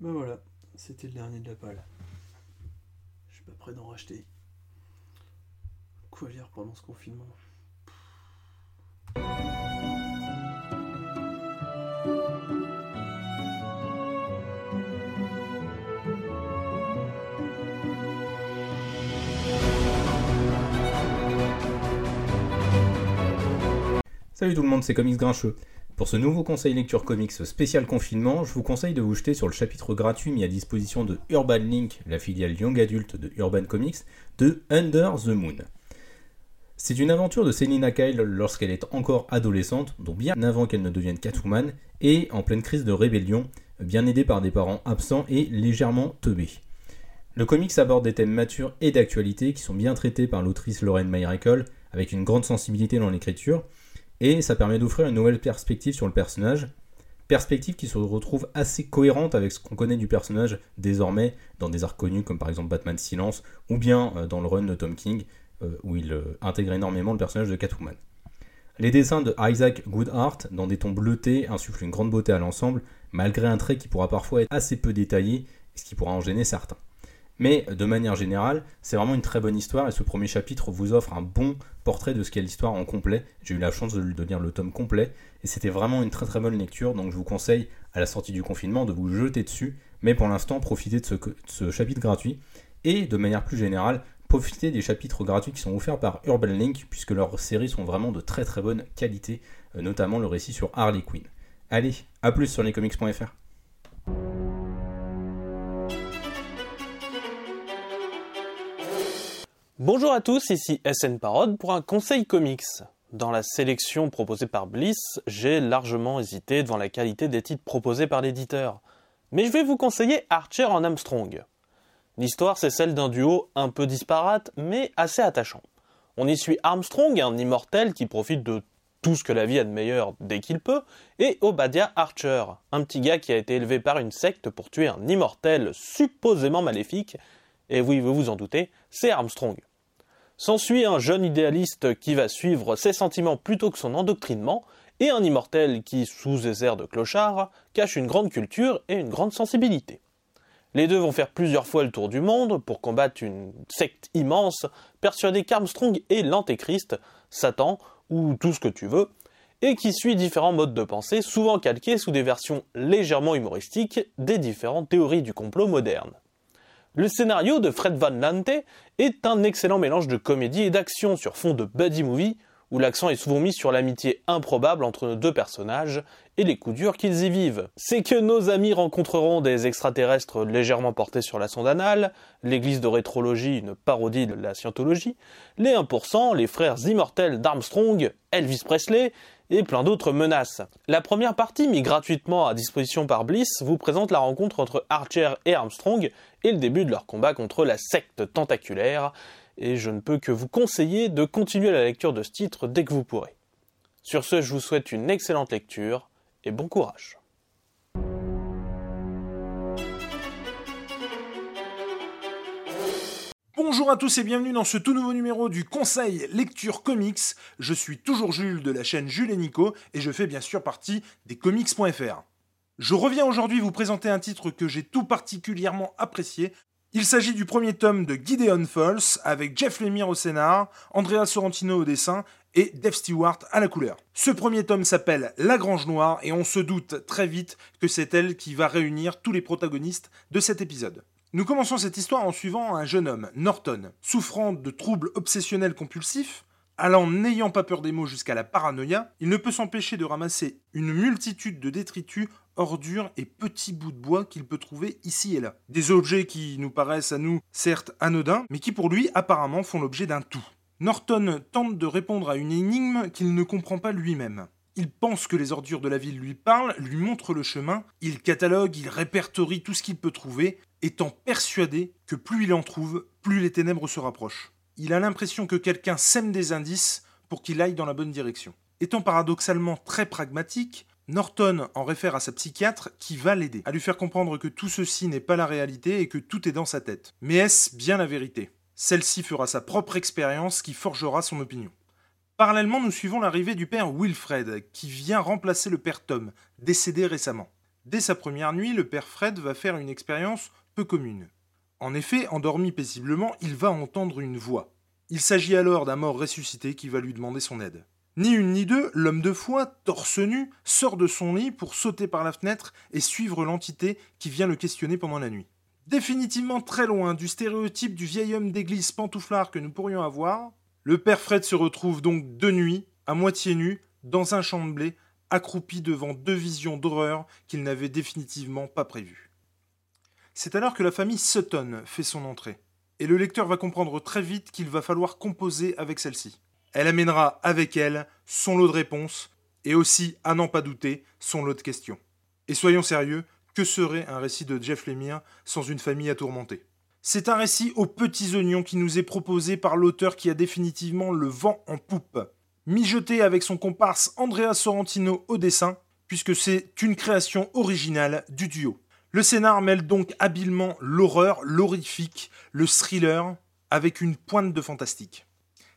Ben voilà, c'était le dernier de la palle. Je suis pas prêt d'en racheter. Quoi lire pendant ce confinement? Salut tout le monde, c'est Comics Grincheux. Pour ce nouveau conseil lecture comics spécial confinement, je vous conseille de vous jeter sur le chapitre gratuit mis à disposition de Urban Link, la filiale young adulte de Urban Comics, de Under the Moon. C'est une aventure de Selina Kyle lorsqu'elle est encore adolescente, donc bien avant qu'elle ne devienne Catwoman, et en pleine crise de rébellion, bien aidée par des parents absents et légèrement teubés. Le comics aborde des thèmes matures et d'actualité qui sont bien traités par l'autrice Lauren Myracle, avec une grande sensibilité dans l'écriture, et ça permet d'offrir une nouvelle perspective sur le personnage, perspective qui se retrouve assez cohérente avec ce qu'on connaît du personnage désormais dans des arcs connus comme par exemple Batman Silence ou bien euh, dans le run de Tom King euh, où il euh, intègre énormément le personnage de Catwoman. Les dessins de Isaac Goodhart dans des tons bleutés insufflent une grande beauté à l'ensemble malgré un trait qui pourra parfois être assez peu détaillé ce qui pourra en gêner certains. Mais de manière générale, c'est vraiment une très bonne histoire et ce premier chapitre vous offre un bon portrait de ce qu'est l'histoire en complet. J'ai eu la chance de, de lire le tome complet et c'était vraiment une très très bonne lecture. Donc je vous conseille à la sortie du confinement de vous jeter dessus. Mais pour l'instant, profitez de ce, de ce chapitre gratuit et de manière plus générale, profitez des chapitres gratuits qui sont offerts par Urban Link puisque leurs séries sont vraiment de très très bonne qualité, euh, notamment le récit sur Harley Quinn. Allez, à plus sur lescomics.fr. Bonjour à tous, ici SN Parode pour un conseil comics. Dans la sélection proposée par Bliss, j'ai largement hésité devant la qualité des titres proposés par l'éditeur. Mais je vais vous conseiller Archer en Armstrong. L'histoire, c'est celle d'un duo un peu disparate, mais assez attachant. On y suit Armstrong, un immortel qui profite de tout ce que la vie a de meilleur dès qu'il peut, et Obadiah Archer, un petit gars qui a été élevé par une secte pour tuer un immortel supposément maléfique, et oui, vous vous en doutez, c'est Armstrong. S'ensuit un jeune idéaliste qui va suivre ses sentiments plutôt que son endoctrinement, et un immortel qui, sous des airs de clochard, cache une grande culture et une grande sensibilité. Les deux vont faire plusieurs fois le tour du monde pour combattre une secte immense, persuadée qu'Armstrong est l'antéchrist, Satan, ou tout ce que tu veux, et qui suit différents modes de pensée, souvent calqués sous des versions légèrement humoristiques des différentes théories du complot modernes. Le scénario de Fred Van Lante est un excellent mélange de comédie et d'action sur fond de buddy movie, où l'accent est souvent mis sur l'amitié improbable entre nos deux personnages et les coups durs qu'ils y vivent. C'est que nos amis rencontreront des extraterrestres légèrement portés sur la sonde anale, l'église de rétrologie, une parodie de la scientologie, les 1%, les frères immortels d'Armstrong, Elvis Presley, et plein d'autres menaces. La première partie, mise gratuitement à disposition par Bliss, vous présente la rencontre entre Archer et Armstrong et le début de leur combat contre la secte tentaculaire, et je ne peux que vous conseiller de continuer la lecture de ce titre dès que vous pourrez. Sur ce, je vous souhaite une excellente lecture et bon courage. Bonjour à tous et bienvenue dans ce tout nouveau numéro du Conseil Lecture Comics. Je suis toujours Jules de la chaîne Jules et Nico et je fais bien sûr partie des comics.fr. Je reviens aujourd'hui vous présenter un titre que j'ai tout particulièrement apprécié. Il s'agit du premier tome de Gideon Falls avec Jeff Lemire au scénar, Andrea Sorrentino au dessin et Dave Stewart à la couleur. Ce premier tome s'appelle La Grange Noire et on se doute très vite que c'est elle qui va réunir tous les protagonistes de cet épisode. Nous commençons cette histoire en suivant un jeune homme, Norton, souffrant de troubles obsessionnels compulsifs, allant n'ayant pas peur des mots jusqu'à la paranoïa, il ne peut s'empêcher de ramasser une multitude de détritus, ordures et petits bouts de bois qu'il peut trouver ici et là. Des objets qui nous paraissent à nous certes anodins, mais qui pour lui apparemment font l'objet d'un tout. Norton tente de répondre à une énigme qu'il ne comprend pas lui-même. Il pense que les ordures de la ville lui parlent, lui montrent le chemin, il catalogue, il répertorie tout ce qu'il peut trouver, étant persuadé que plus il en trouve, plus les ténèbres se rapprochent. Il a l'impression que quelqu'un sème des indices pour qu'il aille dans la bonne direction. Étant paradoxalement très pragmatique, Norton en réfère à sa psychiatre qui va l'aider, à lui faire comprendre que tout ceci n'est pas la réalité et que tout est dans sa tête. Mais est-ce bien la vérité? Celle-ci fera sa propre expérience qui forgera son opinion. Parallèlement, nous suivons l'arrivée du père Wilfred, qui vient remplacer le père Tom, décédé récemment. Dès sa première nuit, le père Fred va faire une expérience peu commune. En effet, endormi paisiblement, il va entendre une voix. Il s'agit alors d'un mort ressuscité qui va lui demander son aide. Ni une ni deux, l'homme de foi, torse nu, sort de son lit pour sauter par la fenêtre et suivre l'entité qui vient le questionner pendant la nuit. Définitivement très loin du stéréotype du vieil homme d'église pantouflard que nous pourrions avoir, le père Fred se retrouve donc de nuit, à moitié nu, dans un champ de blé, accroupi devant deux visions d'horreur qu'il n'avait définitivement pas prévues. C'est alors que la famille Sutton fait son entrée, et le lecteur va comprendre très vite qu'il va falloir composer avec celle-ci. Elle amènera avec elle son lot de réponses, et aussi, à n'en pas douter, son lot de questions. Et soyons sérieux, que serait un récit de Jeff Lemire sans une famille à tourmenter C'est un récit aux petits oignons qui nous est proposé par l'auteur qui a définitivement le vent en poupe mijoté avec son comparse Andrea Sorrentino au dessin, puisque c'est une création originale du duo. Le scénar mêle donc habilement l'horreur, l'horrifique, le thriller, avec une pointe de fantastique.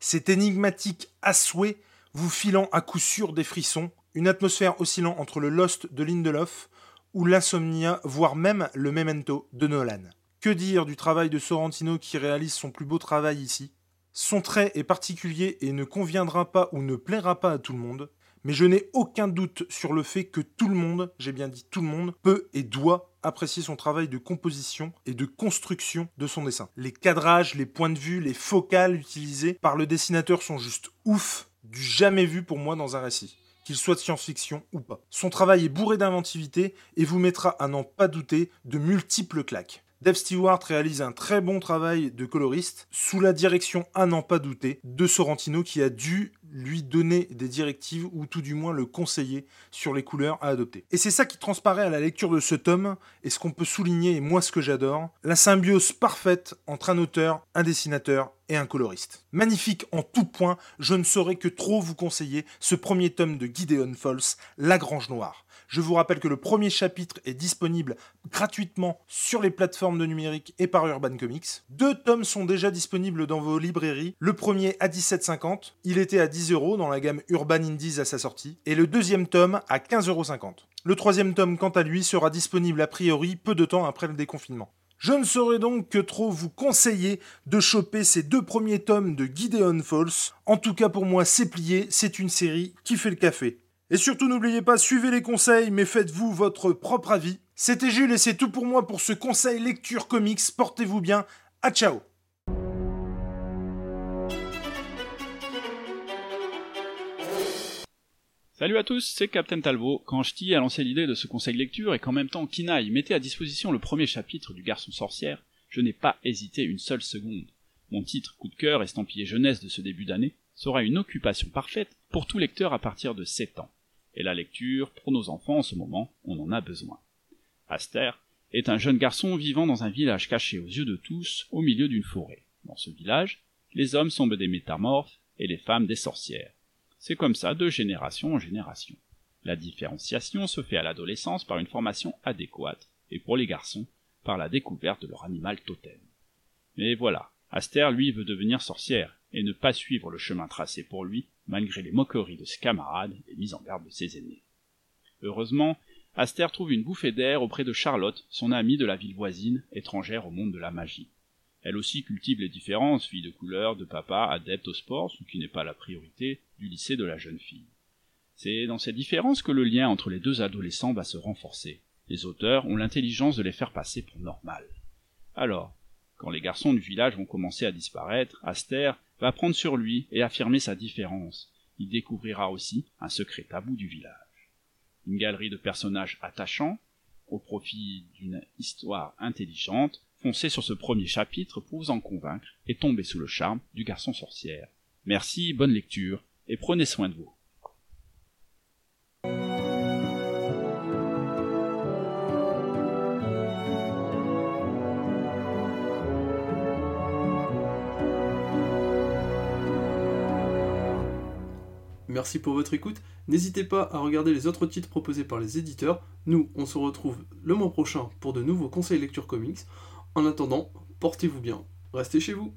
C'est énigmatique à souhait, vous filant à coup sûr des frissons, une atmosphère oscillant entre le Lost de Lindelof ou l'insomnia, voire même le Memento de Nolan. Que dire du travail de Sorrentino qui réalise son plus beau travail ici? Son trait est particulier et ne conviendra pas ou ne plaira pas à tout le monde, mais je n'ai aucun doute sur le fait que tout le monde, j'ai bien dit tout le monde, peut et doit apprécier son travail de composition et de construction de son dessin. Les cadrages, les points de vue, les focales utilisées par le dessinateur sont juste ouf, du jamais vu pour moi dans un récit qu'il soit de science-fiction ou pas. Son travail est bourré d'inventivité et vous mettra à n'en pas douter de multiples claques. Dave Stewart réalise un très bon travail de coloriste sous la direction, à n'en pas douter, de Sorrentino qui a dû lui donner des directives ou tout du moins le conseiller sur les couleurs à adopter. Et c'est ça qui transparaît à la lecture de ce tome et ce qu'on peut souligner et moi ce que j'adore, la symbiose parfaite entre un auteur, un dessinateur et un coloriste. Magnifique en tout point, je ne saurais que trop vous conseiller ce premier tome de Gideon Falls, La Grange Noire. Je vous rappelle que le premier chapitre est disponible gratuitement sur les plateformes de numérique et par Urban Comics. Deux tomes sont déjà disponibles dans vos librairies. Le premier à 17,50. Il était à 10 euros dans la gamme Urban Indies à sa sortie. Et le deuxième tome à 15,50 euros. Le troisième tome, quant à lui, sera disponible a priori peu de temps après le déconfinement. Je ne saurais donc que trop vous conseiller de choper ces deux premiers tomes de Gideon Falls. En tout cas pour moi c'est plié, c'est une série qui fait le café. Et surtout n'oubliez pas, suivez les conseils, mais faites-vous votre propre avis. C'était Jules et c'est tout pour moi pour ce conseil lecture comics. Portez-vous bien. À ciao Salut à tous, c'est Captain Talbot. Quand Ch'ti a lancé l'idée de ce conseil lecture et qu'en même temps Kinaï mettait à disposition le premier chapitre du Garçon Sorcière, je n'ai pas hésité une seule seconde. Mon titre coup de cœur estampillé jeunesse de ce début d'année sera une occupation parfaite pour tout lecteur à partir de 7 ans et la lecture, pour nos enfants en ce moment, on en a besoin. Aster est un jeune garçon vivant dans un village caché aux yeux de tous, au milieu d'une forêt. Dans ce village, les hommes sont des métamorphes et les femmes des sorcières. C'est comme ça de génération en génération. La différenciation se fait à l'adolescence par une formation adéquate, et pour les garçons, par la découverte de leur animal totem. Mais voilà, Aster lui veut devenir sorcière, et ne pas suivre le chemin tracé pour lui, malgré les moqueries de ses camarades et mises en garde de ses aînés. Heureusement, Aster trouve une bouffée d'air auprès de Charlotte, son amie de la ville voisine, étrangère au monde de la magie. Elle aussi cultive les différences, fille de couleur, de papa, adepte au sport, ce qui n'est pas la priorité du lycée de la jeune fille. C'est dans ces différences que le lien entre les deux adolescents va se renforcer. Les auteurs ont l'intelligence de les faire passer pour normales. Alors, quand les garçons du village vont commencer à disparaître, Aster va prendre sur lui et affirmer sa différence. Il découvrira aussi un secret tabou du village. Une galerie de personnages attachants, au profit d'une histoire intelligente, foncez sur ce premier chapitre pour vous en convaincre et tomber sous le charme du garçon sorcière. Merci, bonne lecture, et prenez soin de vous. Merci pour votre écoute. N'hésitez pas à regarder les autres titres proposés par les éditeurs. Nous, on se retrouve le mois prochain pour de nouveaux conseils lecture comics. En attendant, portez-vous bien. Restez chez vous.